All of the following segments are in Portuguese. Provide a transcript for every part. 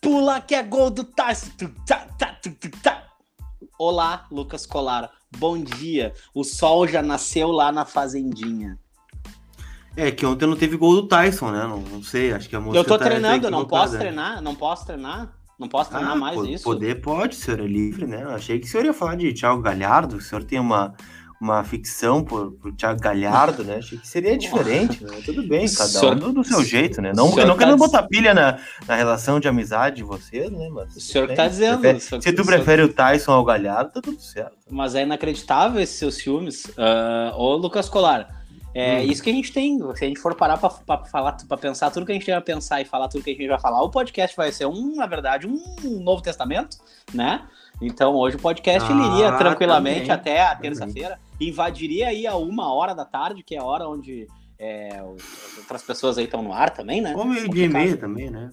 Pula que é gol do Tyson. Olá, Lucas Colar. Bom dia. O sol já nasceu lá na fazendinha. É, que ontem não teve gol do Tyson, né? Não, não sei, acho que a música. Eu tô tá, treinando, não posso treinar, não posso treinar. Não posso treinar ah, mais isso. Poder pode, o senhor é livre, né? Achei que o senhor ia falar de Thiago Galhardo, o senhor tem uma, uma ficção por, por Thiago Galhardo, né? Achei que seria diferente, né? Tudo bem, cada senhor, um do seu jeito, né? Não, não tá querendo botar pilha na, na relação de amizade de vocês, né? Mas, o senhor que tá dizendo. Prefere, se tu prefere o Tyson ao Galhardo, tá tudo certo. Mas é inacreditável esses seus filmes. Uh, ô, Lucas Colar, é hum. isso que a gente tem. Se a gente for parar para falar, para pensar tudo que a gente a pensar e falar tudo que a gente vai falar, o podcast vai ser um, na verdade, um Novo Testamento, né? Então hoje o podcast ah, iria tranquilamente também, até a terça-feira, invadiria aí a uma hora da tarde, que é a hora onde é, outras pessoas aí estão no ar também, né? Ou meio dia e meia também, né?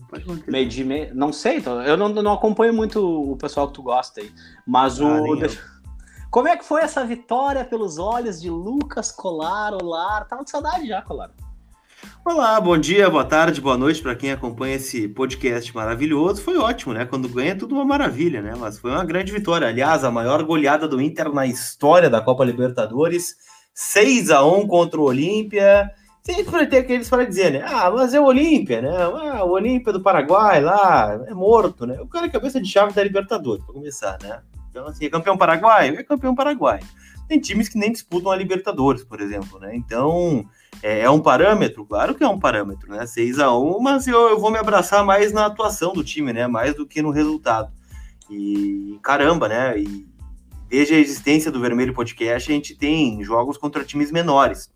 meio dia e meia, não sei, eu não, não acompanho muito o pessoal que tu gosta aí, mas ah, o. Deixa... Como é que foi essa vitória pelos olhos de Lucas Colar? Olá, tava de saudade já, Colar. Olá, bom dia, boa tarde, boa noite para quem acompanha esse podcast maravilhoso. Foi ótimo, né? Quando ganha, é tudo uma maravilha, né? Mas foi uma grande vitória. Aliás, a maior goleada do Inter na história da Copa Libertadores. 6 a 1 contra o Olímpia. Sempre ter aqueles para dizer, né? Ah, mas é o Olímpia, né? Ah, o Olímpia do Paraguai lá, é morto, né? O cara é cabeça de chave da Libertadores, para começar, né? Então, assim, é campeão paraguaio? É campeão paraguaio. Tem times que nem disputam a Libertadores, por exemplo, né? Então, é, é um parâmetro? Claro que é um parâmetro, né? 6 a 1 mas eu, eu vou me abraçar mais na atuação do time, né? Mais do que no resultado. E caramba, né? E desde a existência do Vermelho Podcast, a gente tem jogos contra times menores.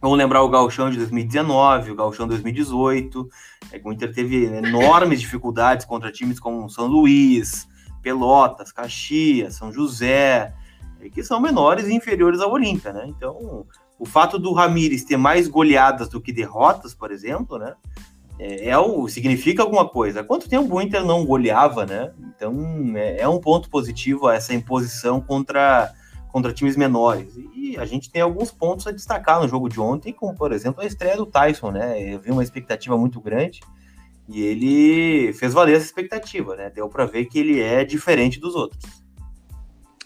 Vamos lembrar o Galchão de 2019, o Galchão 2018, é o Inter teve enormes dificuldades contra times como São Luís, Pelotas, Caxias, São José, é, que são menores e inferiores ao Olímpia, né? Então, o fato do Ramires ter mais goleadas do que derrotas, por exemplo, né? É, é o, significa alguma coisa. Quanto tempo o Inter não goleava, né? Então, é, é um ponto positivo essa imposição contra, contra times menores. E a gente tem alguns pontos a destacar no jogo de ontem, como, por exemplo, a estreia do Tyson, né? Eu vi uma expectativa muito grande. E ele fez valer essa expectativa, né? Deu para ver que ele é diferente dos outros.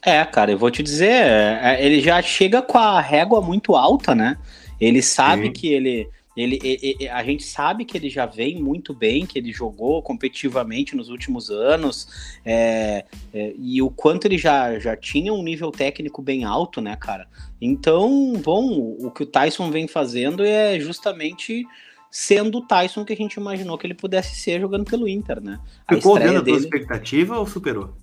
É, cara, eu vou te dizer, é, ele já chega com a régua muito alta, né? Ele sabe Sim. que ele, ele, ele, a gente sabe que ele já vem muito bem, que ele jogou competitivamente nos últimos anos, é, é, e o quanto ele já, já tinha um nível técnico bem alto, né, cara? Então, bom, o que o Tyson vem fazendo é justamente sendo o Tyson que a gente imaginou que ele pudesse ser jogando pelo Inter, né? A Ficou dentro dele... da expectativa ou superou?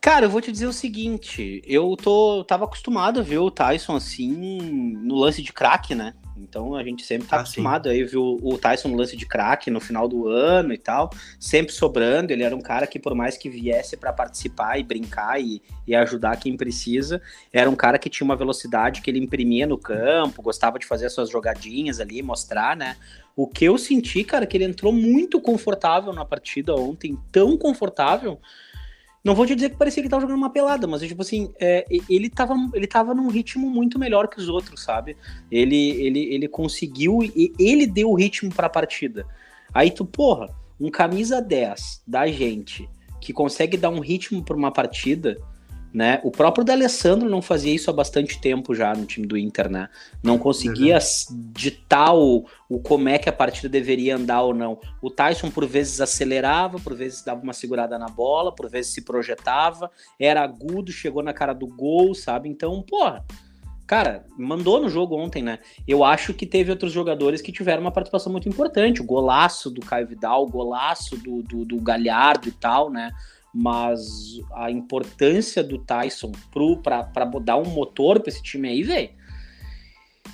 Cara, eu vou te dizer o seguinte, eu tô tava acostumado a ver o Tyson assim no lance de craque, né? Então a gente sempre tá ah, acostumado sim. aí ver o, Tyson no lance de craque no final do ano e tal, sempre sobrando. Ele era um cara que, por mais que viesse para participar e brincar e, e ajudar quem precisa, era um cara que tinha uma velocidade que ele imprimia no campo, gostava de fazer as suas jogadinhas ali, mostrar, né? O que eu senti, cara, é que ele entrou muito confortável na partida ontem, tão confortável não vou te dizer que parecia que ele tava jogando uma pelada, mas tipo assim, é, ele, tava, ele tava num ritmo muito melhor que os outros, sabe? Ele, ele, ele conseguiu, ele deu o ritmo pra partida. Aí tu, porra, um camisa 10 da gente que consegue dar um ritmo pra uma partida, né? O próprio D'Alessandro não fazia isso há bastante tempo já no time do Inter, né? Não conseguia uhum. ditar o, o como é que a partida deveria andar ou não. O Tyson por vezes acelerava, por vezes dava uma segurada na bola, por vezes se projetava, era agudo, chegou na cara do gol, sabe? Então, porra, cara, mandou no jogo ontem, né? Eu acho que teve outros jogadores que tiveram uma participação muito importante. O golaço do Caio Vidal, o golaço do, do, do Galhardo e tal, né? Mas a importância do Tyson para dar um motor para esse time aí, velho.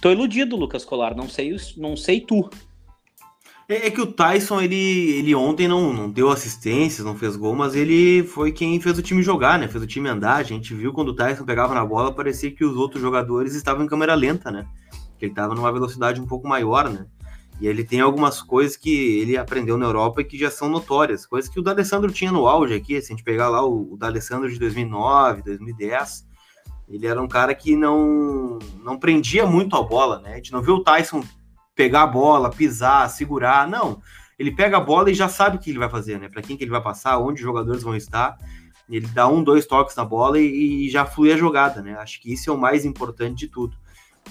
Tô iludido, Lucas Colar, não sei, não sei tu. É, é, que o Tyson, ele, ele ontem não, não deu assistências, não fez gol, mas ele foi quem fez o time jogar, né? Fez o time andar. A gente viu quando o Tyson pegava na bola, parecia que os outros jogadores estavam em câmera lenta, né? Que ele estava numa velocidade um pouco maior, né? E ele tem algumas coisas que ele aprendeu na Europa e que já são notórias, coisas que o D'Alessandro tinha no auge aqui, se a gente pegar lá o, o D'Alessandro de 2009, 2010, Ele era um cara que não, não prendia muito a bola, né? A gente não viu o Tyson pegar a bola, pisar, segurar, não. Ele pega a bola e já sabe o que ele vai fazer, né? Para quem que ele vai passar, onde os jogadores vão estar. Ele dá um, dois toques na bola e, e já flui a jogada, né? Acho que isso é o mais importante de tudo.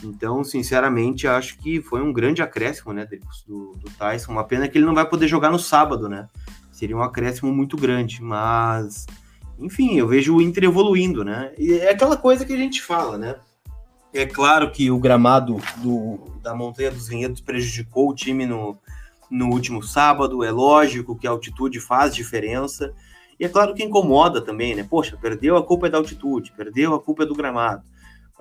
Então, sinceramente, acho que foi um grande acréscimo, né, do, do Tyson. Uma pena que ele não vai poder jogar no sábado, né? Seria um acréscimo muito grande, mas enfim, eu vejo o Inter evoluindo, né? E é aquela coisa que a gente fala, né? É claro que o gramado do, da Montanha dos Vinhedos prejudicou o time no, no último sábado, é lógico que a altitude faz diferença, e é claro que incomoda também, né? Poxa, perdeu a culpa é da altitude, perdeu a culpa é do gramado.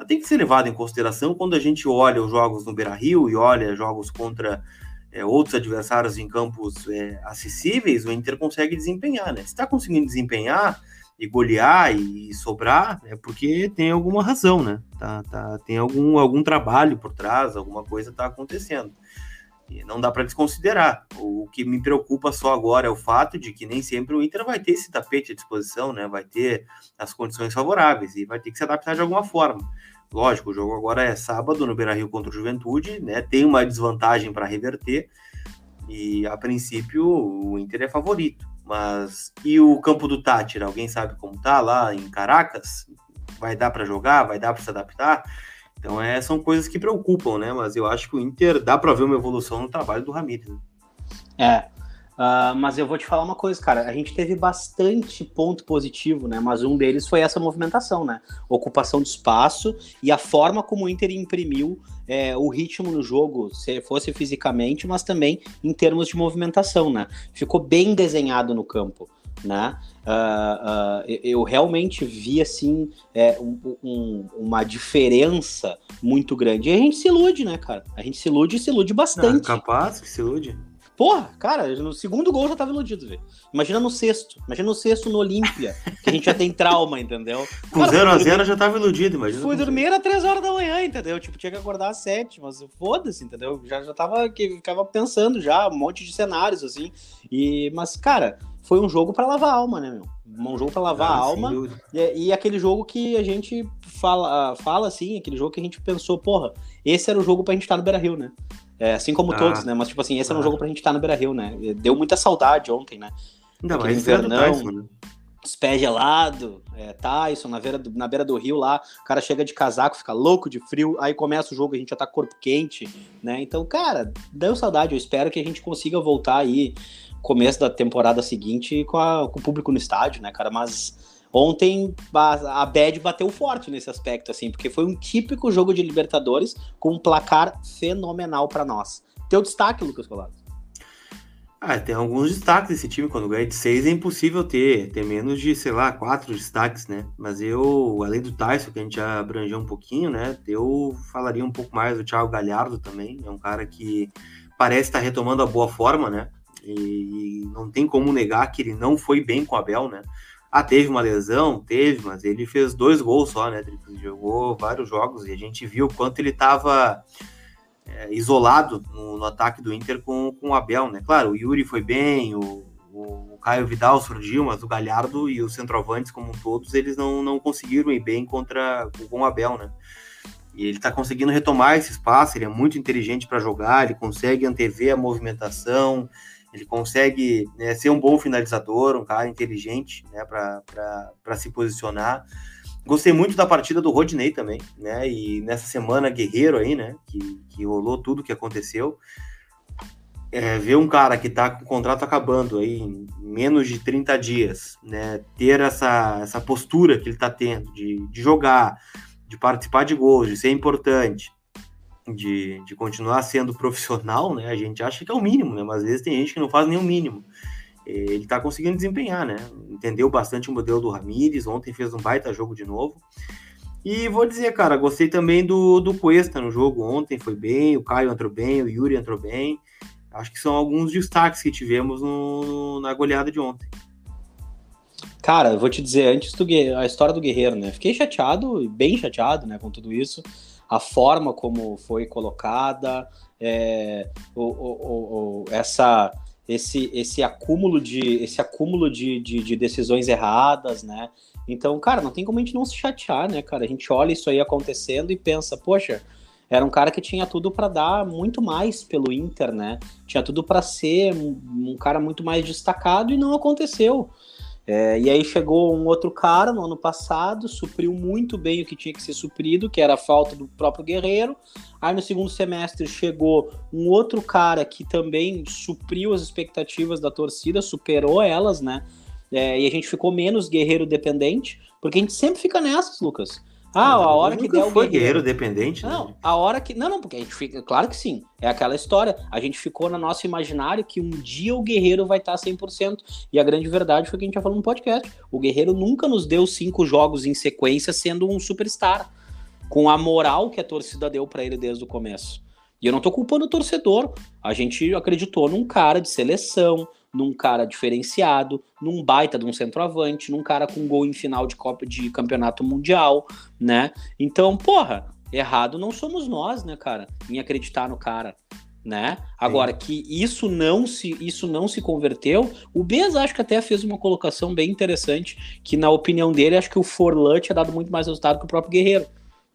Mas tem que ser levado em consideração quando a gente olha os jogos no Beira Rio e olha jogos contra é, outros adversários em campos é, acessíveis, o Inter consegue desempenhar, né? Se está conseguindo desempenhar e golear e sobrar, é porque tem alguma razão, né? Tá, tá, tem algum, algum trabalho por trás, alguma coisa está acontecendo. E não dá para desconsiderar. O que me preocupa só agora é o fato de que nem sempre o Inter vai ter esse tapete à disposição, né? Vai ter as condições favoráveis e vai ter que se adaptar de alguma forma. Lógico, o jogo agora é sábado no Beira-Rio contra o Juventude, né? Tem uma desvantagem para reverter e a princípio o Inter é favorito. Mas e o campo do Tátira? Alguém sabe como tá lá em Caracas? Vai dar para jogar? Vai dar para se adaptar? Então é, são coisas que preocupam, né? Mas eu acho que o Inter dá para ver uma evolução no trabalho do Ramires. Né? É, Uh, mas eu vou te falar uma coisa, cara. A gente teve bastante ponto positivo, né? Mas um deles foi essa movimentação, né? Ocupação de espaço e a forma como o Inter imprimiu é, o ritmo no jogo, se fosse fisicamente, mas também em termos de movimentação, né? Ficou bem desenhado no campo. Né? Uh, uh, eu realmente vi assim é, um, um, uma diferença muito grande. E a gente se ilude, né, cara? A gente se ilude e se ilude bastante. Ah, capaz que se ilude. Porra, cara, no segundo gol já tava iludido, velho. Imagina no sexto. Imagina no sexto no Olímpia, que a gente já tem trauma, entendeu? Com 0x0 já tava iludido, imagina. Fui dormir às 3 horas da manhã, entendeu? Tipo, tinha que acordar às 7, mas foda-se, entendeu? Já, já tava, que, ficava pensando já, um monte de cenários, assim. E, mas, cara, foi um jogo para lavar a alma, né, meu? Um jogo para lavar ah, a alma. E, e, aquele jogo que a gente fala, fala assim, aquele jogo que a gente pensou, porra, esse era o jogo pra gente estar no Beira Rio, né? É, assim como ah, todos, né? Mas, tipo assim, esse ah. era um jogo pra gente estar no Beira Rio, né? Deu muita saudade ontem, né? Ainda mais invernão, Tyson, né? os pés gelados, é, Tyson na beira, do, na beira do rio lá, o cara chega de casaco, fica louco de frio, aí começa o jogo, a gente já tá corpo quente, né? Então, cara, deu saudade. Eu espero que a gente consiga voltar aí começo da temporada seguinte com, a, com o público no estádio, né, cara? Mas Ontem a, a Bad bateu forte nesse aspecto, assim, porque foi um típico jogo de Libertadores com um placar fenomenal para nós. Teu destaque, Lucas Colasso? Ah, tem alguns destaques desse time. Quando ganha de seis é impossível ter, ter menos de, sei lá, quatro destaques, né? Mas eu, além do Tyson, que a gente já abrangeu um pouquinho, né? Eu falaria um pouco mais do Thiago Galhardo também. É um cara que parece estar retomando a boa forma, né? E não tem como negar que ele não foi bem com o Abel, né? Ah, teve uma lesão? Teve, mas ele fez dois gols só, né? Ele jogou vários jogos e a gente viu o quanto ele estava é, isolado no, no, ataque do Inter com, com o Abel, né? Claro, o Yuri foi bem, o, o, Caio Vidal surgiu, mas o Galhardo e os centroavantes, como todos, eles não, não conseguiram ir bem contra com o Abel, né? E ele está conseguindo retomar esse espaço, ele é muito inteligente para jogar, ele consegue antever a movimentação, ele consegue né, ser um bom finalizador, um cara inteligente né, para se posicionar. Gostei muito da partida do Rodney também, né? E nessa semana guerreiro aí, né? Que, que rolou tudo que aconteceu. É, ver um cara que está com o contrato acabando aí em menos de 30 dias, né? Ter essa, essa postura que ele está tendo de, de jogar, de participar de gols, de ser importante, de, de continuar sendo profissional, né? A gente acha que é o mínimo, né? Mas às vezes tem gente que não faz nem o mínimo. Ele tá conseguindo desempenhar, né? Entendeu bastante o modelo do Ramires, ontem fez um baita jogo de novo. E vou dizer, cara, gostei também do, do Cuesta no jogo ontem, foi bem, o Caio entrou bem, o Yuri entrou bem. Acho que são alguns destaques que tivemos no, na goleada de ontem. Cara, vou te dizer, antes do a história do Guerreiro, né? Fiquei chateado, bem chateado, né, com tudo isso a forma como foi colocada, é, o, o, o, essa esse, esse acúmulo de esse acúmulo de, de, de, decisões erradas, né? Então, cara, não tem como a gente não se chatear, né, cara? A gente olha isso aí acontecendo e pensa, poxa, era um cara que tinha tudo para dar muito mais pelo Inter, né? Tinha tudo para ser um, um, cara muito mais destacado e não aconteceu. É, e aí chegou um outro cara no ano passado, supriu muito bem o que tinha que ser suprido, que era a falta do próprio Guerreiro. Aí no segundo semestre chegou um outro cara que também supriu as expectativas da torcida, superou elas, né? É, e a gente ficou menos guerreiro dependente, porque a gente sempre fica nessas, Lucas. Ah, a hora que der o foi guerreiro, dependente? Não, né? a hora que. Não, não, porque a gente fica. Claro que sim. É aquela história. A gente ficou no nosso imaginário que um dia o guerreiro vai estar 100%. E a grande verdade foi que a gente já falou no podcast. O guerreiro nunca nos deu cinco jogos em sequência sendo um superstar. Com a moral que a torcida deu para ele desde o começo. E eu não tô culpando o torcedor. A gente acreditou num cara de seleção, num cara diferenciado, num baita de um centroavante, num cara com gol em final de Copa de Campeonato Mundial, né? Então, porra, errado não somos nós, né, cara, em acreditar no cara. Né? Agora Sim. que isso não se isso não se converteu, o Bez acho que até fez uma colocação bem interessante, que na opinião dele acho que o Forlan tinha dado muito mais resultado que o próprio Guerreiro,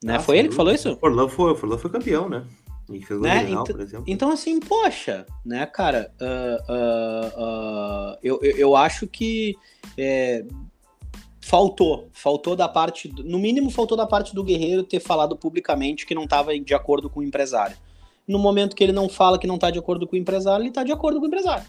né? Ah, foi ele que falou isso? Forlan foi, o Forlan foi campeão, né? Né? Então. Então, assim, poxa, né, cara, uh, uh, uh, eu, eu acho que é, faltou, faltou da parte, no mínimo faltou da parte do Guerreiro ter falado publicamente que não estava de acordo com o empresário. No momento que ele não fala que não está de acordo com o empresário, ele está de acordo com o empresário,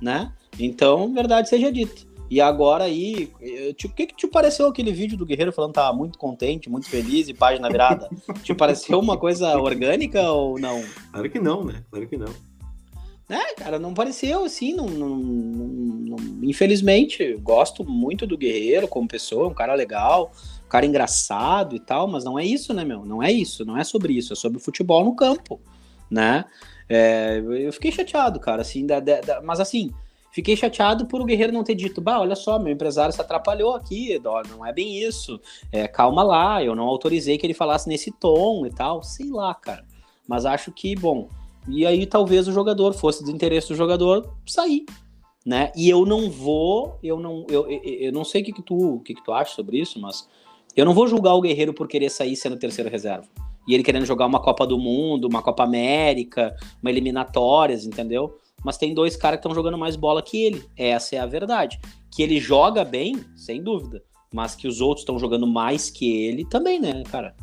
né? Então, verdade seja dita. E agora aí, tipo, o que, que te pareceu aquele vídeo do Guerreiro falando que tava muito contente, muito feliz e página virada? te pareceu uma coisa orgânica ou não? Claro que não, né? Claro que não. É, cara, não pareceu assim, não, não, não, infelizmente, gosto muito do Guerreiro como pessoa, um cara legal, um cara engraçado e tal, mas não é isso, né, meu? Não é isso, não é sobre isso, é sobre futebol no campo, né? É, eu fiquei chateado, cara, assim, da, da, mas assim, Fiquei chateado por o Guerreiro não ter dito, bah, olha só, meu empresário se atrapalhou aqui, não é bem isso. É, calma lá, eu não autorizei que ele falasse nesse tom e tal. Sei lá, cara. Mas acho que, bom, e aí talvez o jogador fosse do interesse do jogador sair, né? E eu não vou, eu não, eu, eu, eu não sei o que, que tu, que, que tu acha sobre isso, mas eu não vou julgar o Guerreiro por querer sair sendo terceiro reserva. E ele querendo jogar uma Copa do Mundo, uma Copa América, uma eliminatórias, entendeu? Mas tem dois caras que estão jogando mais bola que ele. Essa é a verdade. Que ele joga bem, sem dúvida. Mas que os outros estão jogando mais que ele também, né, cara?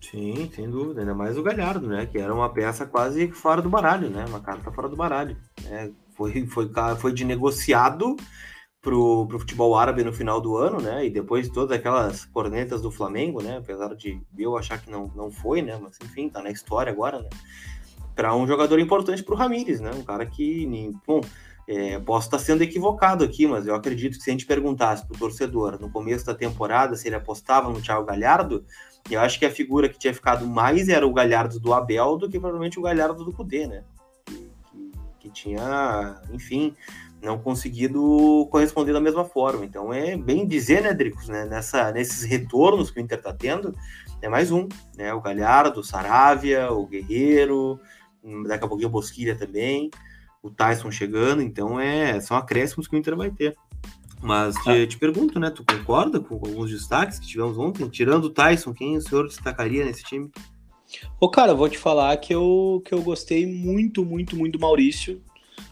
Sim, sem dúvida. Ainda mais o Galhardo, né? Que era uma peça quase fora do baralho, né? Uma carta fora do baralho. É, foi, foi, foi de negociado pro, pro futebol árabe no final do ano, né? E depois todas aquelas cornetas do Flamengo, né? Apesar de eu achar que não, não foi, né? Mas enfim, tá na história agora, né? Para um jogador importante para o Ramires, né? Um cara que, bom, é, posso estar sendo equivocado aqui, mas eu acredito que se a gente perguntasse para o torcedor no começo da temporada se ele apostava no Thiago Galhardo, eu acho que a figura que tinha ficado mais era o Galhardo do Abel do que provavelmente o Galhardo do Cudê, né? Que, que, que tinha, enfim, não conseguido corresponder da mesma forma. Então é bem dizer, né, Dricos, né? Nessa, nesses retornos que o Inter está tendo, é mais um, né? O Galhardo, o Saravia, o Guerreiro, daqui a pouquinho o Bosquilha também, o Tyson chegando, então é, são acréscimos que o Inter vai ter. Mas te, é. te, pergunto, né? Tu concorda com alguns destaques que tivemos ontem? Tirando o Tyson, quem o senhor destacaria nesse time? Ô, cara, eu vou te falar que eu, que eu gostei muito, muito, muito do Maurício.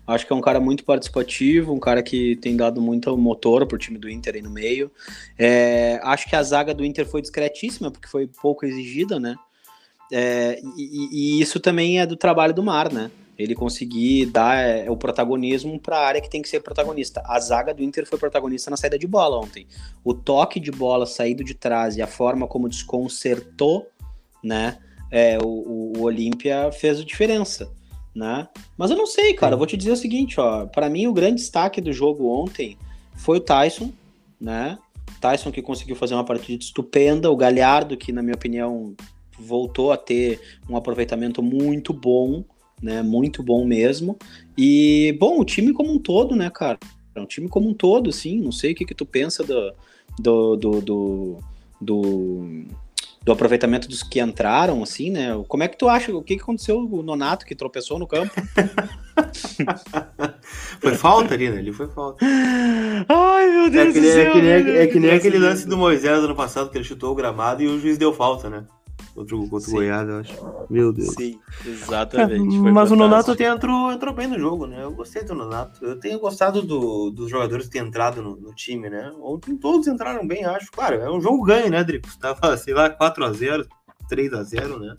Acho que é um cara muito participativo, um cara que tem dado muito motor pro time do Inter aí no meio. É, acho que a zaga do Inter foi discretíssima, porque foi pouco exigida, né? É, e, e, isso também é do trabalho do Mar, né? Ele conseguir dar é, o protagonismo para a área que tem que ser protagonista. A zaga do Inter foi protagonista na saída de bola ontem. O toque de bola saído de trás e a forma como desconcertou, né? É, o, o Olímpia fez a diferença, né? Mas eu não sei, cara. Eu vou te dizer o seguinte, ó. Para mim, o grande destaque do jogo ontem foi o Tyson, né? Tyson que conseguiu fazer uma partida estupenda, o Galhardo que na minha opinião voltou a ter um aproveitamento muito bom, né? Muito bom mesmo. E, bom, o time como um todo, né, cara? É um time como um todo, assim. Não sei o que, que tu pensa do, do, do, do, do do aproveitamento dos que entraram, assim, né? Como é que tu acha? O que, que aconteceu o Nonato que tropeçou no campo? foi falta ali, né? Ele foi falta. Ai, meu Deus é que, do céu. É que nem, é que nem aquele lance do Moisés ano passado, que ele chutou o gramado e o juiz deu falta, né? Contra o, contra o Goiás, eu acho. Meu Deus. Sim, exatamente. É, mas o Nonato até entrou, entrou bem no jogo, né? Eu gostei do Nonato. Eu tenho gostado do, dos jogadores que têm entrado no, no, time, né? Ontem todos entraram bem, acho. Claro, é um jogo ganho, né, Drico? Tava, sei lá, 4x0, 3x0, né?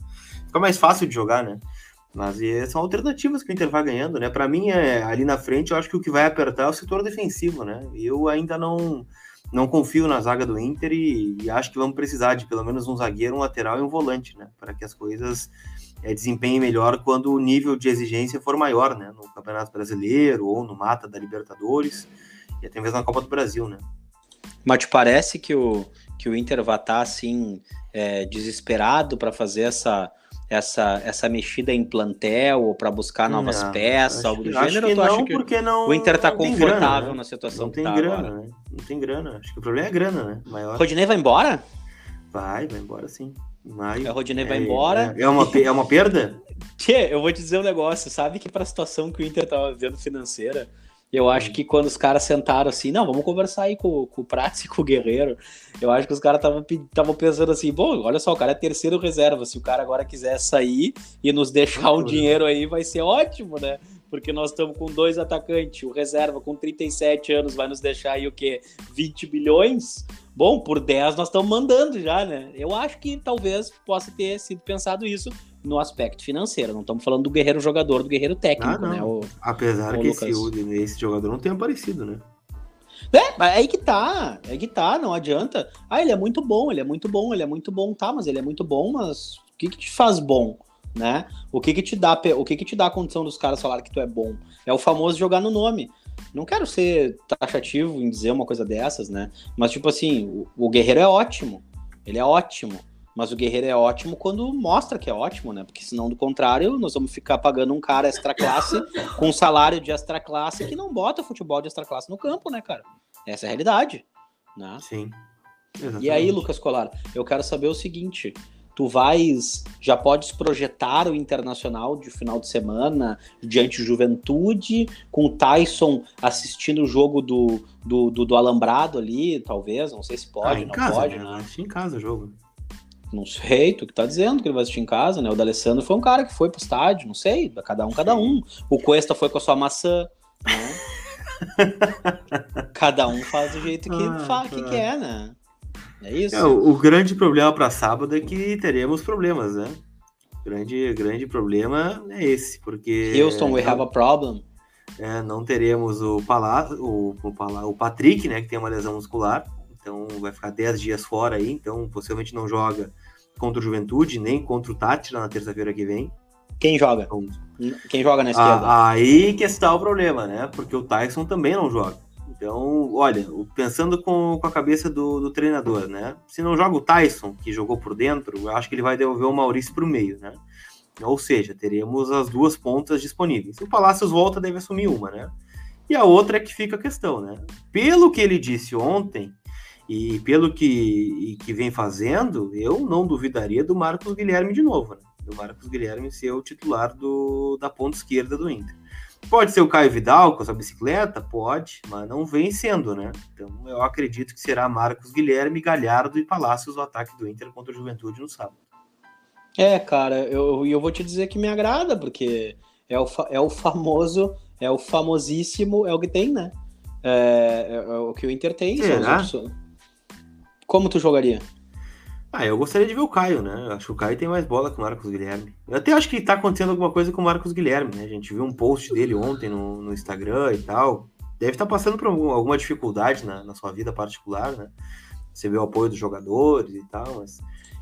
Fica mais fácil de jogar, né? Mas são alternativas que o Inter vai ganhando, né? Para mim, é, ali na frente, eu acho que o que vai apertar é o setor defensivo, né? Eu ainda não não confio na zaga do Inter e, e, acho que vamos precisar de pelo menos um zagueiro, um lateral e um volante, né? Para que as coisas é, desempenhem melhor quando o nível de exigência for maior, né? No Campeonato Brasileiro ou no Mata da Libertadores e até mesmo na Copa do Brasil, né? Mas te parece que o, que o Inter vai estar tá, assim é, desesperado para fazer essa essa, essa mexida em plantel ou para buscar novas não, peças, algo do gênero? Que não, que porque não, o Inter está confortável grana, né? na situação não tem tá grana, agora. Né? Não tem grana. Acho que o problema é a grana, né? Maior. Rodinei vai embora? Vai, vai embora sim. Maio, o Rodinei é, vai embora. É, é, uma, é uma perda? Tchê, eu vou te dizer um negócio. Sabe que para a situação que o Inter estava vivendo financeira, eu acho que quando os caras sentaram assim, não, vamos conversar aí com, com o Prats e com o Guerreiro. Eu acho que os caras estavam pensando assim, bom, olha só, o cara é terceiro reserva. Se o cara agora quiser sair e nos deixar um dinheiro aí, vai ser ótimo, né? Porque nós estamos com dois atacantes. O reserva com 37 anos vai nos deixar aí o quê? 20 bilhões? Bom, por 10 nós estamos mandando já, né? Eu acho que talvez possa ter sido pensado isso no aspecto financeiro. Não estamos falando do guerreiro jogador, do guerreiro técnico, ah, né? O, Apesar o que esse, esse, jogador não tenha aparecido, né? É, mas é aí que tá, é aí que tá, não adianta. Ah, ele é muito bom, ele é muito bom, ele é muito bom, tá, mas ele é muito bom, mas o que que te faz bom, né? O que que te dá, o que que te dá a condição dos caras falarem que tu é bom? É o famoso jogar no nome. Não quero ser taxativo em dizer uma coisa dessas, né? Mas tipo assim, o, o guerreiro é ótimo. Ele é ótimo. Mas o Guerreiro é ótimo quando mostra que é ótimo, né? Porque senão, do contrário, nós vamos ficar pagando um cara extra classe com um salário de extra classe que não bota futebol de extra classe no campo, né, cara? Essa é a realidade. Né? Sim. Exatamente. E aí, Lucas Colar, eu quero saber o seguinte: tu vais, já podes projetar o internacional de final de semana diante Juventude, com o Tyson assistindo o jogo do, do, do, do Alambrado ali, talvez, não sei se pode, ah, não casa, pode, né? né? Acho em casa o jogo. Não sei, tu que tá dizendo que ele vai assistir em casa, né? O D'Alessandro foi um cara que foi pro estádio, não sei, cada um, cada um. O Cuesta foi com a sua maçã, né? cada um faz do jeito que, ah, faz, que quer, né? É isso. É, o, o, grande problema para sábado é que teremos problemas, né? O grande, grande problema é esse, porque. Houston, we have a problem. É, não teremos o, Palá, o, o, o Patrick, né, que tem uma lesão muscular então vai ficar 10 dias fora aí, então possivelmente não joga contra o Juventude, nem contra o Tátira na terça-feira que vem. Quem joga? Então, Quem joga na esquerda? aí que está o problema, né? Porque o Tyson também não joga. Então, olha, pensando com, com a cabeça do, do, treinador, né? Se não joga o Tyson, que jogou por dentro, eu acho que ele vai devolver o Maurício para o meio, né? Ou seja, teremos as duas pontas disponíveis. Se o Palácios volta, deve assumir uma, né? E a outra é que fica a questão, né? Pelo que ele disse ontem, e pelo que, que vem fazendo, eu não duvidaria do Marcos Guilherme de novo, né? Do Marcos Guilherme ser o titular do, da ponta esquerda do Inter. Pode ser o Caio Vidal com essa bicicleta? Pode, mas não vem sendo, né? Então eu acredito que será Marcos Guilherme, Galhardo e Palácios o ataque do Inter contra o Juventude no sábado. É, cara, eu, eu vou te dizer que me agrada, porque é o, é o famoso, é o famosíssimo, é o que tem, né? É, é, é o que o Inter tem. Será? São como tu jogaria? Ah, eu gostaria de ver o Caio, né? Eu acho que o Caio tem mais bola que o Marcos Guilherme. Eu até acho que tá acontecendo alguma coisa com o Marcos Guilherme, né? A gente viu um post dele ontem no, no Instagram e tal. Deve estar tá passando por alguma dificuldade na, na sua vida particular, né? Você vê o apoio dos jogadores e tal, mas.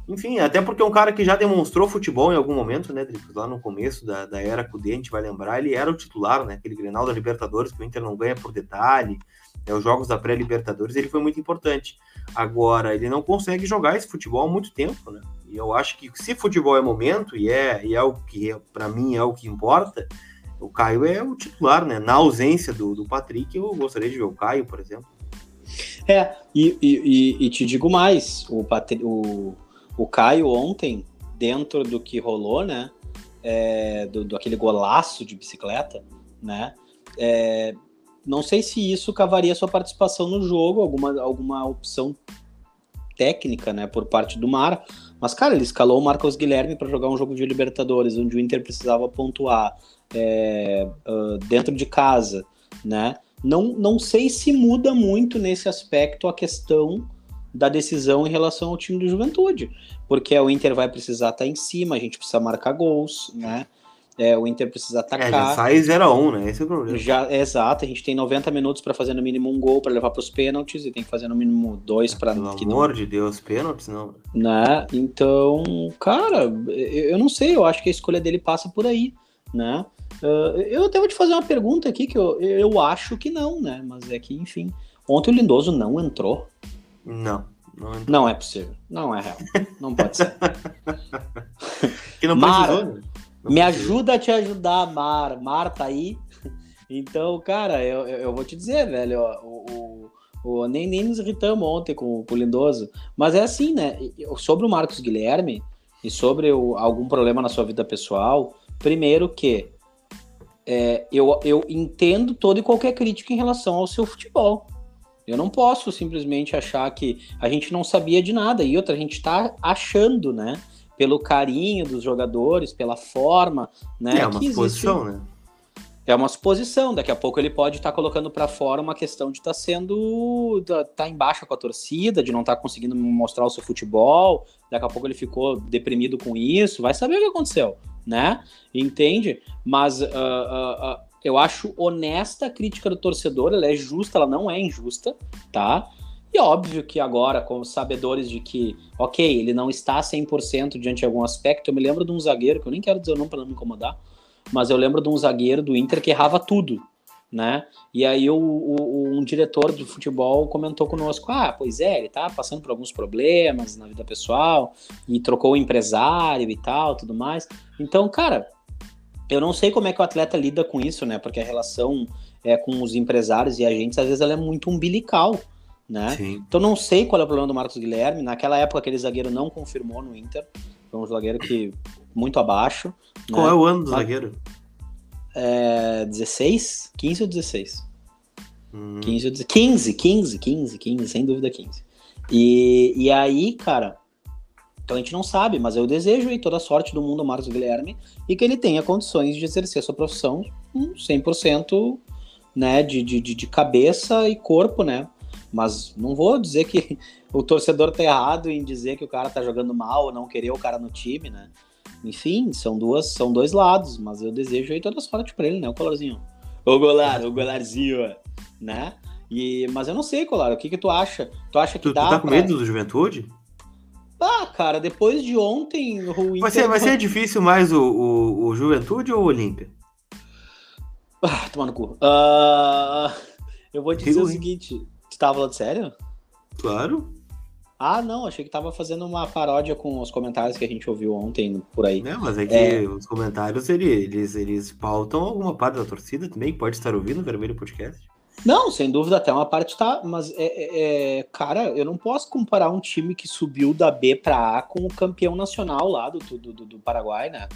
Enfim, até porque é um cara que já demonstrou futebol em algum momento, né, Lá no começo da, da era Cudê, a gente vai lembrar, ele era o titular, né? Aquele Grenal da Libertadores que o Inter não ganha por detalhe, é, os jogos da pré-Libertadores, ele foi muito importante. Agora, ele não consegue jogar esse futebol há muito tempo, né? E eu acho que se futebol é momento, e é, e é o que, é, para mim, é o que importa, o Caio é o titular, né? Na ausência do, do Patrick, eu gostaria de ver o Caio, por exemplo. É, e, e, e te digo mais, o, Patri, o, O Caio ontem, dentro do que rolou, né? É, do, do aquele golaço de bicicleta, né? É, não sei se isso cavaria sua participação no jogo, alguma, alguma opção técnica, né, por parte do Mar. Mas, cara, ele escalou o Marcos Guilherme para jogar um jogo de Libertadores, onde o Inter precisava pontuar é, uh, dentro de casa, né? Não, não sei se muda muito nesse aspecto a questão da decisão em relação ao time do Juventude, porque o Inter vai precisar estar tá em cima, a gente precisa marcar gols, né? É, o Inter precisa atacar. É, já sai 0 a 1 né? Esse é o problema. Já, é, exato, a gente tem 90 minutos para fazer no mínimo um gol para levar para os pênaltis e tem que fazer no mínimo dois para Pelo amor não... de Deus, pênaltis não. Né? Então, cara, eu, não sei, eu acho que a escolha dele passa por aí, né? Uh, eu até vou te fazer uma pergunta aqui que eu, eu acho que não, né? Mas é que, enfim, ontem o Lindoso não entrou. Não. Não, não é possível. Não é real. Não pode ser. que não precisou, né? Me ajuda a te ajudar, Mar. Mar tá aí. Então, cara, eu, eu vou te dizer, velho, ó, o, o, o, nem, nem nos irritamos ontem com, com o Lindoso. Mas é assim, né? Sobre o Marcos Guilherme e sobre o, algum problema na sua vida pessoal, primeiro que é, eu, eu entendo toda e qualquer crítica em relação ao seu futebol. Eu não posso simplesmente achar que a gente não sabia de nada. E outra, a gente tá achando, né? Pelo carinho dos jogadores, pela forma, né? É uma suposição, né? É uma suposição. Daqui a pouco ele pode estar tá colocando para fora uma questão de estar tá sendo, tá em baixa com a torcida, de não estar tá conseguindo mostrar o seu futebol. Daqui a pouco ele ficou deprimido com isso. Vai saber o que aconteceu, né? Entende? Mas uh, uh, uh, eu acho honesta a crítica do torcedor. Ela é justa, ela não é injusta, tá? E óbvio que agora, como sabedores de que, ok, ele não está 100% diante de algum aspecto, eu me lembro de um zagueiro, que eu nem quero dizer o nome para não me incomodar, mas eu lembro de um zagueiro do Inter que errava tudo, né? E aí o, o, um diretor de futebol comentou conosco, ah, pois é, ele tá passando por alguns problemas na vida pessoal, e trocou o empresário e tal, tudo mais. Então, cara, eu não sei como é que o atleta lida com isso, né? Porque a relação é, com os empresários e agentes, às vezes, ela é muito umbilical, né? Sim. Então não sei qual é o problema do Marcos Guilherme. Naquela época aquele zagueiro não confirmou no Inter. Foi um zagueiro que muito abaixo. Qual né? é o ano do zagueiro? É, 16? 15 ou 16? Hum. 15, ou 16, 15, 15, 15, 15, sem dúvida 15. E, e aí, cara, então a gente não sabe, mas eu desejo aí toda a sorte do mundo ao Marcos Guilherme e que ele tenha condições de exercer a sua profissão 100% né, de, de, de cabeça e corpo, né? Mas não vou dizer que o torcedor tá errado em dizer que o cara tá jogando mal ou não querer o cara no time, né? Enfim, são duas, são dois lados, mas eu desejo aí toda sorte para ele, né? O Colarzinho. O Golar, o Golarzinho, né? E, mas eu não sei, Colar, o que que tu acha? Tu acha que tu, dá Tu tá com pra... medo do Juventude? Ah, cara, depois de ontem o Inter... Vai ser, vai ser difícil mais o, o, o Juventude ou o Olímpia? Ah, toma no cu. Uh, eu vou dizer o seguinte, Tu tava falando sério? Claro. Ah, não, achei que tava fazendo uma paródia com os comentários que a gente ouviu ontem por aí. Não, mas é que é... os comentários eles, eles pautam alguma parte da torcida também, pode estar ouvindo o Vermelho Podcast. Não, sem dúvida, até uma parte tá, mas é, é, é cara, eu não posso comparar um time que subiu da B para A com o campeão nacional lá do, do, do, do Paraguai, né?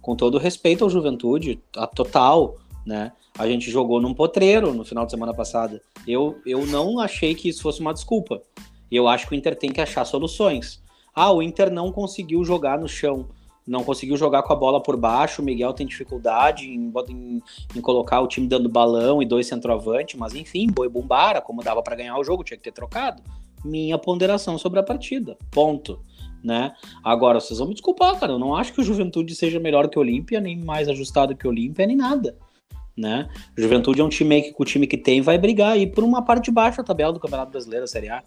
Com todo respeito ao Juventude, a total, né? A gente jogou num potreiro no final de semana passada. Eu, eu não achei que isso fosse uma desculpa. Eu acho que o Inter tem que achar soluções. Ah, o Inter não conseguiu jogar no chão, não conseguiu jogar com a bola por baixo. O Miguel tem dificuldade em, em, em colocar o time dando balão e dois centroavante, mas enfim, boi bumbara, como dava para ganhar o jogo, tinha que ter trocado. Minha ponderação sobre a partida. Ponto. Né? Agora, vocês vão me desculpar, cara. Eu não acho que o Juventude seja melhor que o Olímpia, nem mais ajustado que o Olímpia, nem nada né? Juventude é um time que o time que tem vai brigar aí por uma parte de baixo da tabela do Campeonato Brasileiro, Série A,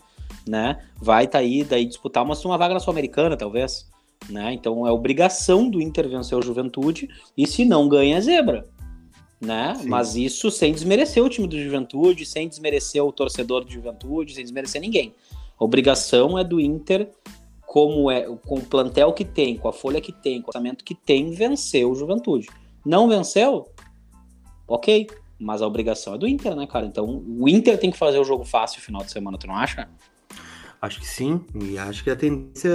né? Vai tá aí daí disputar uma, uma vaga na Sul-Americana, talvez, né? Então é obrigação do Inter vencer o Juventude e se não ganha é zebra, né? Sim. Mas isso sem desmerecer o time do Juventude, sem desmerecer o torcedor do Juventude, sem desmerecer ninguém. A obrigação é do Inter como é, com o plantel que tem, com a folha que tem, com o orçamento que tem, vencer o Juventude. Não venceu? Ok, mas a obrigação é do Inter, né, cara? Então o Inter tem que fazer o jogo fácil no final de semana, tu não acha? Acho que sim, e acho que a tendência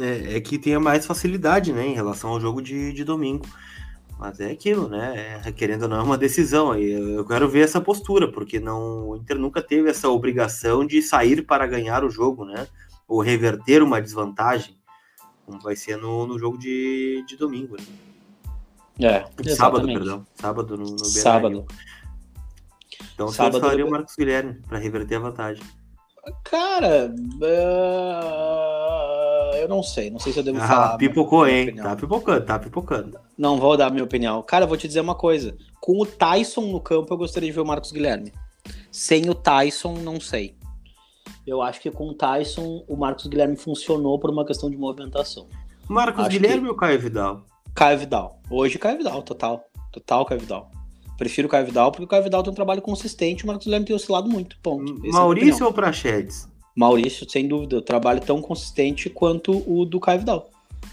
é, é, que tenha mais facilidade, né, em relação ao jogo de, de domingo. Mas é aquilo, né? É, querendo ou não, é uma decisão. E eu quero ver essa postura, porque não, o Inter nunca teve essa obrigação de sair para ganhar o jogo, né? Ou reverter uma desvantagem, como vai ser no, no jogo de, de domingo. Né? É, sábado, perdão. Sábado no, no Sábado. Então você escalaria o Marcos Guilherme para reverter a vantagem. Cara, uh, eu não sei, não sei se eu devo ah, falar. Pipocou, hein? Tá pipocando, tá pipocando. Não vou dar minha opinião. Cara, eu vou te dizer uma coisa. Com o Tyson no campo, eu gostaria de ver o Marcos Guilherme. Sem o Tyson, não sei. Eu acho que com o Tyson, o Marcos Guilherme funcionou por uma questão de movimentação. Marcos acho Guilherme que... ou Caio Vidal? Caio Vidal. Hoje, Caio Vidal, total. Total Caio Vidal. Prefiro o Caio Vidal, porque o Caio Vidal tem um trabalho consistente, o Marcos Guilherme tem oscilado muito. Ponto. Esse é Maurício é ou Prachedes? Maurício, sem dúvida, trabalho tão consistente quanto o do Caio Vidal.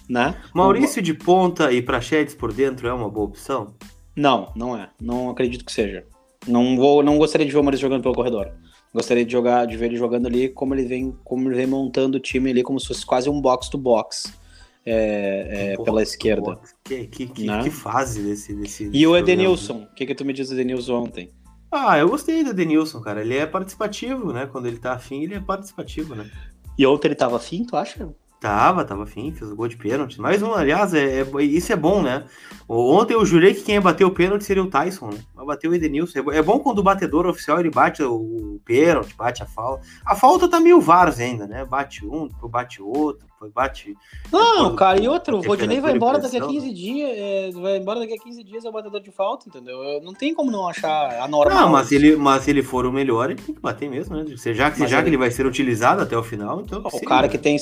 Né? Maurício o... de ponta e Prachedes por dentro é uma boa opção? Não, não é. Não acredito que seja. Não vou, não gostaria de ver o Maurício jogando pelo corredor. Gostaria de jogar, de ver ele jogando ali como ele vem, como ele vem montando o time ali como se fosse quase um box to box é, é, pela esquerda. Que, que, que, né? que, fase desse, desse E o Edenilson, o que, que tu me diz do Edenilson ontem? Ah, eu gostei do Edenilson, cara. Ele é participativo, né? Quando ele tá afim, ele é participativo, né? E ontem ele tava afim, tu acha? Tava, tava afim, fez o gol de pênalti. Mais um, aliás, é, é, isso é bom, né? Ontem eu jurei que quem ia bater o pênalti seria o Tyson, né? Mas bateu o Edenilson. É, é bom quando o batedor oficial ele bate o pênalti, bate a falta. A falta tá meio vars ainda, né? Bate um, bate outro, depois bate. Não, cara, e outro, o Rodinei vai embora daqui a 15 dias. É, vai embora daqui a 15 dias é o batedor de falta, entendeu? Não tem como não achar a norma. Não, mas se ele, mas se ele for o melhor, ele tem que bater mesmo, né? Já, que, já ele... que ele vai ser utilizado até o final, então. O cara, que tem,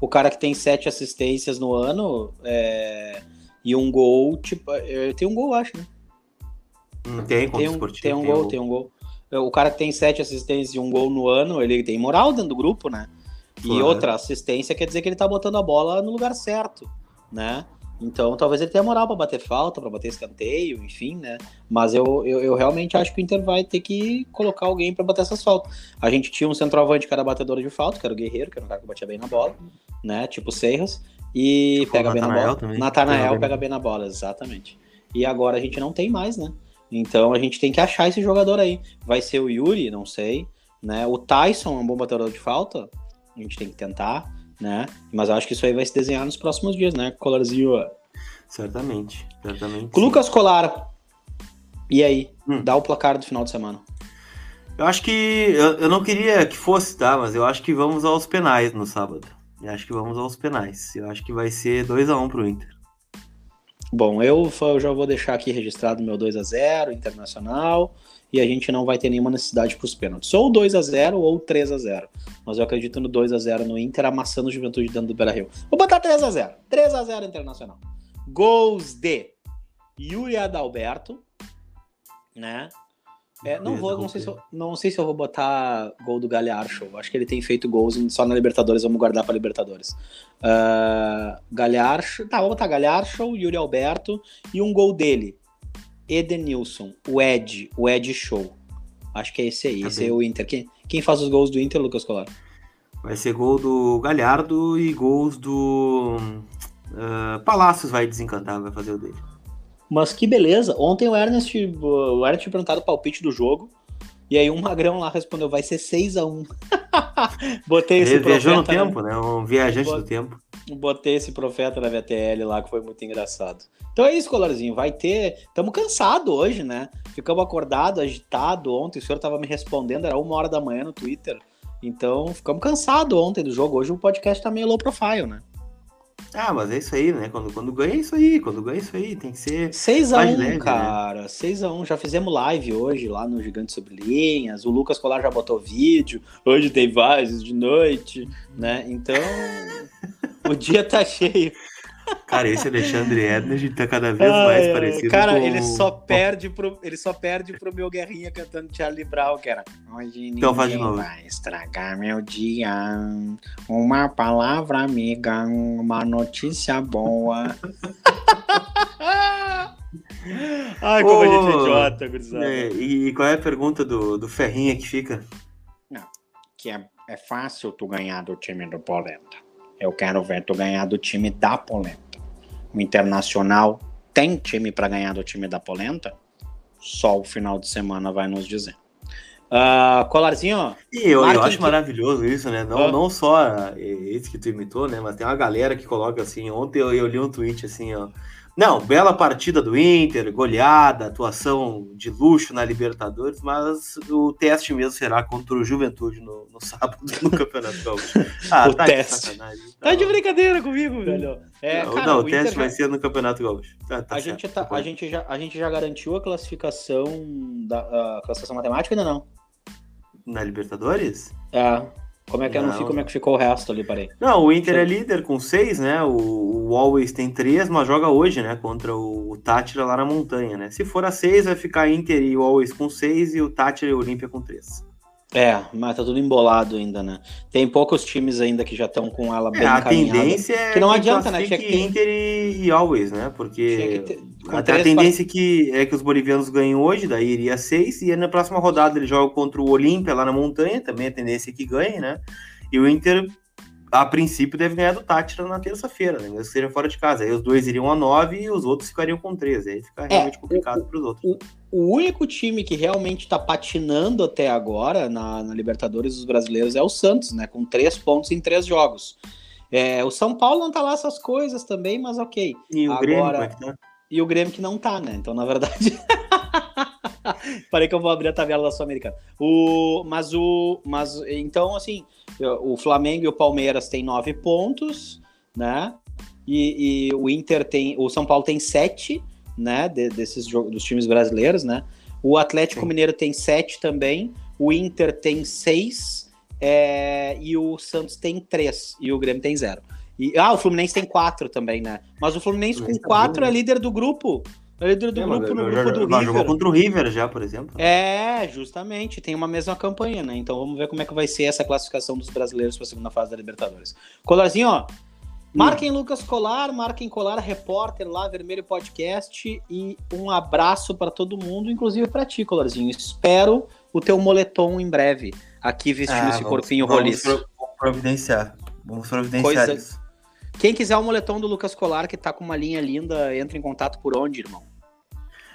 o cara que tem sete assistências no ano é, e um gol, tipo, é, tem um gol, acho, né? Hum, tem, tem um, tem um tem gol, tem um gol. O cara que tem sete assistências e um gol no ano, ele tem moral dentro do grupo, né? E outra assistência quer dizer que ele tá botando a bola no lugar certo, né? Então talvez ele tenha moral para bater falta, para bater escanteio, enfim, né? Mas eu, eu, eu, realmente acho que o Inter vai ter que colocar alguém para bater essas faltas. A gente tinha um centroavante que era batedor de falta, que era o Guerreiro, que era um cara que batia bem na bola, né? Tipo Serras. E tipo pega bem na bola. Também. Natanael pega bem na bola, exatamente. E agora a gente não tem mais, né? Então a gente tem que achar esse jogador aí. Vai ser o Yuri, não sei. Né? O Tyson é um bom batedor de falta. A gente tem que tentar, né? Mas eu acho que isso aí vai se desenhar nos próximos dias, né? Colarzinho. Certamente, certamente. Lucas Colar. E aí? Hum. Dá o placar do final de semana. Eu acho que. Eu, eu não queria que fosse, tá? Mas eu acho que vamos aos penais no sábado. Eu acho que vamos aos penais. Eu acho que vai ser 2x1 um pro Inter. Bom, eu, eu já vou deixar aqui registrado meu 2 a 0 internacional e a gente não vai ter nenhuma necessidade para os pênaltis. Ou 2 a 0 ou 3 a 0 Mas eu acredito no 2 a 0 no Inter, amassando o Juventude dentro do Beira-Rio. Vou botar 3 a 0 3 a 0 internacional. Gols de Yuri Adalberto, né? É, não vou, não sei, se eu, não sei se eu vou botar gol do Galhardo. Acho que ele tem feito gols só na Libertadores, vamos guardar para Libertadores. Uh, Galhardo, tá, vou botar Galhardo, Yuri Alberto e um gol dele. Edenilson, o Ed, o Ed Show. Acho que é esse aí, tá esse bem. é o Inter. Quem, quem faz os gols do Inter, Lucas Colar? Vai ser gol do Galhardo e gols do uh, Palácios vai desencantar, vai fazer o dele. Mas que beleza. Ontem o Ernest, o Ernest tinha perguntado o palpite do jogo. E aí um magrão lá respondeu, vai ser 6 a 1 Botei esse Ele viajou no tempo, né? Um viajante Bot... do tempo. Botei esse profeta na VTL lá, que foi muito engraçado. Então é isso, Colarzinho. Vai ter. Estamos cansados hoje, né? Ficamos acordados, agitados. Ontem o senhor estava me respondendo, era uma hora da manhã no Twitter. Então ficamos cansados ontem do jogo. Hoje o podcast tá meio low profile, né? Ah, mas é isso aí, né? Quando, quando ganha é isso aí, quando ganha é isso aí, tem que ser. 6x1, né? cara. Né? 6x1. Já fizemos live hoje lá no Gigante Sobre Linhas. O Lucas Colar já botou vídeo. Hoje tem vários de noite, né? Então, o dia tá cheio. Cara, esse Alexandre Edner tá cada vez mais parecido cara, com... ele só perde pro ele só perde pro meu Guerrinha cantando Charlie Brown, que era Hoje então faz de novo. vai estragar meu dia. Uma palavra amiga, uma notícia boa. Ai, como a gente é idiota, gurizada. É, e qual é a pergunta do, do Ferrinha que fica? que é, é fácil tu ganhar do time do Polenta. Eu quero ver tu ganhar do time da Polenta. O Internacional tem time para ganhar do time da Polenta? Só o final de semana vai nos dizer. Uh, colarzinho. E eu, eu acho que... maravilhoso isso, né? Não, não só esse que tu imitou, né? Mas tem uma galera que coloca assim. Ontem eu, eu li um tweet assim, ó. Não, bela partida do Inter, goleada, atuação de luxo na Libertadores, mas o teste mesmo será contra o Juventude no, no sábado no Campeonato Gaúcho. Ah, o tá teste. Tá, tá de brincadeira comigo, velho. É, não, cara, não, o, o teste vai ser no Campeonato Gaúcho. Tá, tá a, gente tá, a, gente já, a gente já garantiu a classificação da a classificação matemática ainda não? Na Libertadores? É. Como é que não. eu não sei como é que ficou o resto ali, parei. Não, o Inter é líder com seis, né? O, o Always tem três, mas joga hoje, né? Contra o, o Tátira lá na montanha, né? Se for a seis, vai ficar Inter e o Always com seis e o Tátira e o Olímpia com três. É, mas tá tudo embolado ainda, né? Tem poucos times ainda que já estão com ela é, bem é, a tendência é que não adianta, né? Tinha que ter... Inter e, e Always, né? Porque ter... a, a tendência que é que os bolivianos ganhem hoje, daí iria seis, e na próxima rodada ele joga contra o Olímpia lá na montanha, também a tendência é que ganhe, né? E o Inter a princípio deve ganhar do Tátira na terça-feira, né? Mesmo que seja fora de casa. Aí os dois iriam a nove e os outros ficariam com 13. Aí fica é, realmente é, complicado para os outros. O, o, único time que realmente está patinando até agora na, na, Libertadores dos brasileiros é o Santos, né? Com três pontos em três jogos. É, o São Paulo não tá lá essas coisas também, mas ok. E o agora... Grêmio, como é que tá? E o Grêmio que não tá, né? Então, na verdade. Parei que eu vou abrir a tabela da Sul-Americana. O, mas o. Mas, então, assim, o Flamengo e o Palmeiras têm nove pontos, né? E, e o Inter tem. O São Paulo tem sete, né? De, desses dos times brasileiros, né? O Atlético Sim. Mineiro tem sete também. O Inter tem seis. É, e o Santos tem três. E o Grêmio tem zero. E, ah, o Fluminense tem quatro também, né? Mas o Fluminense com tá quatro é líder do grupo. É líder do é, grupo no grupo do River. jogou contra o River já, por exemplo. É, justamente. Tem uma mesma campanha, né? Então vamos ver como é que vai ser essa classificação dos brasileiros para a segunda fase da Libertadores. Colarzinho, ó. Marquem hum. Lucas Colar, marquem Colar Repórter lá, Vermelho Podcast. E um abraço para todo mundo, inclusive para ti, Colarzinho. Espero o teu moletom em breve, aqui vestindo ah, esse vamos, corpinho roliço. Vamos providenciar. Vamos providenciar Coisa... isso. Quem quiser o moletom do Lucas Colar, que tá com uma linha linda, entra em contato por onde, irmão?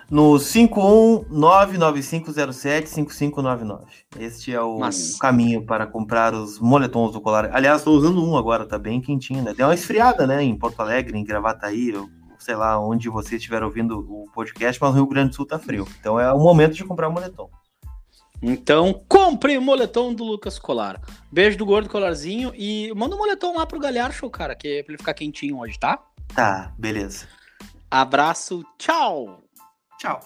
No 51995075599. Este é o Mas... caminho para comprar os moletons do Colar. Aliás, estou usando um agora, tá bem quentinho, né? Deu uma esfriada, né? Em Porto Alegre, em Gravataí, sei lá onde você estiver ouvindo o podcast, mas no Rio Grande do Sul tá frio. Então é o momento de comprar o moletom. Então, compre o moletom do Lucas Colar. Beijo do gordo colarzinho e manda um moletom lá pro Galhardo, cara, que é pra ele ficar quentinho hoje, tá? Tá, beleza. Abraço, tchau. Tchau.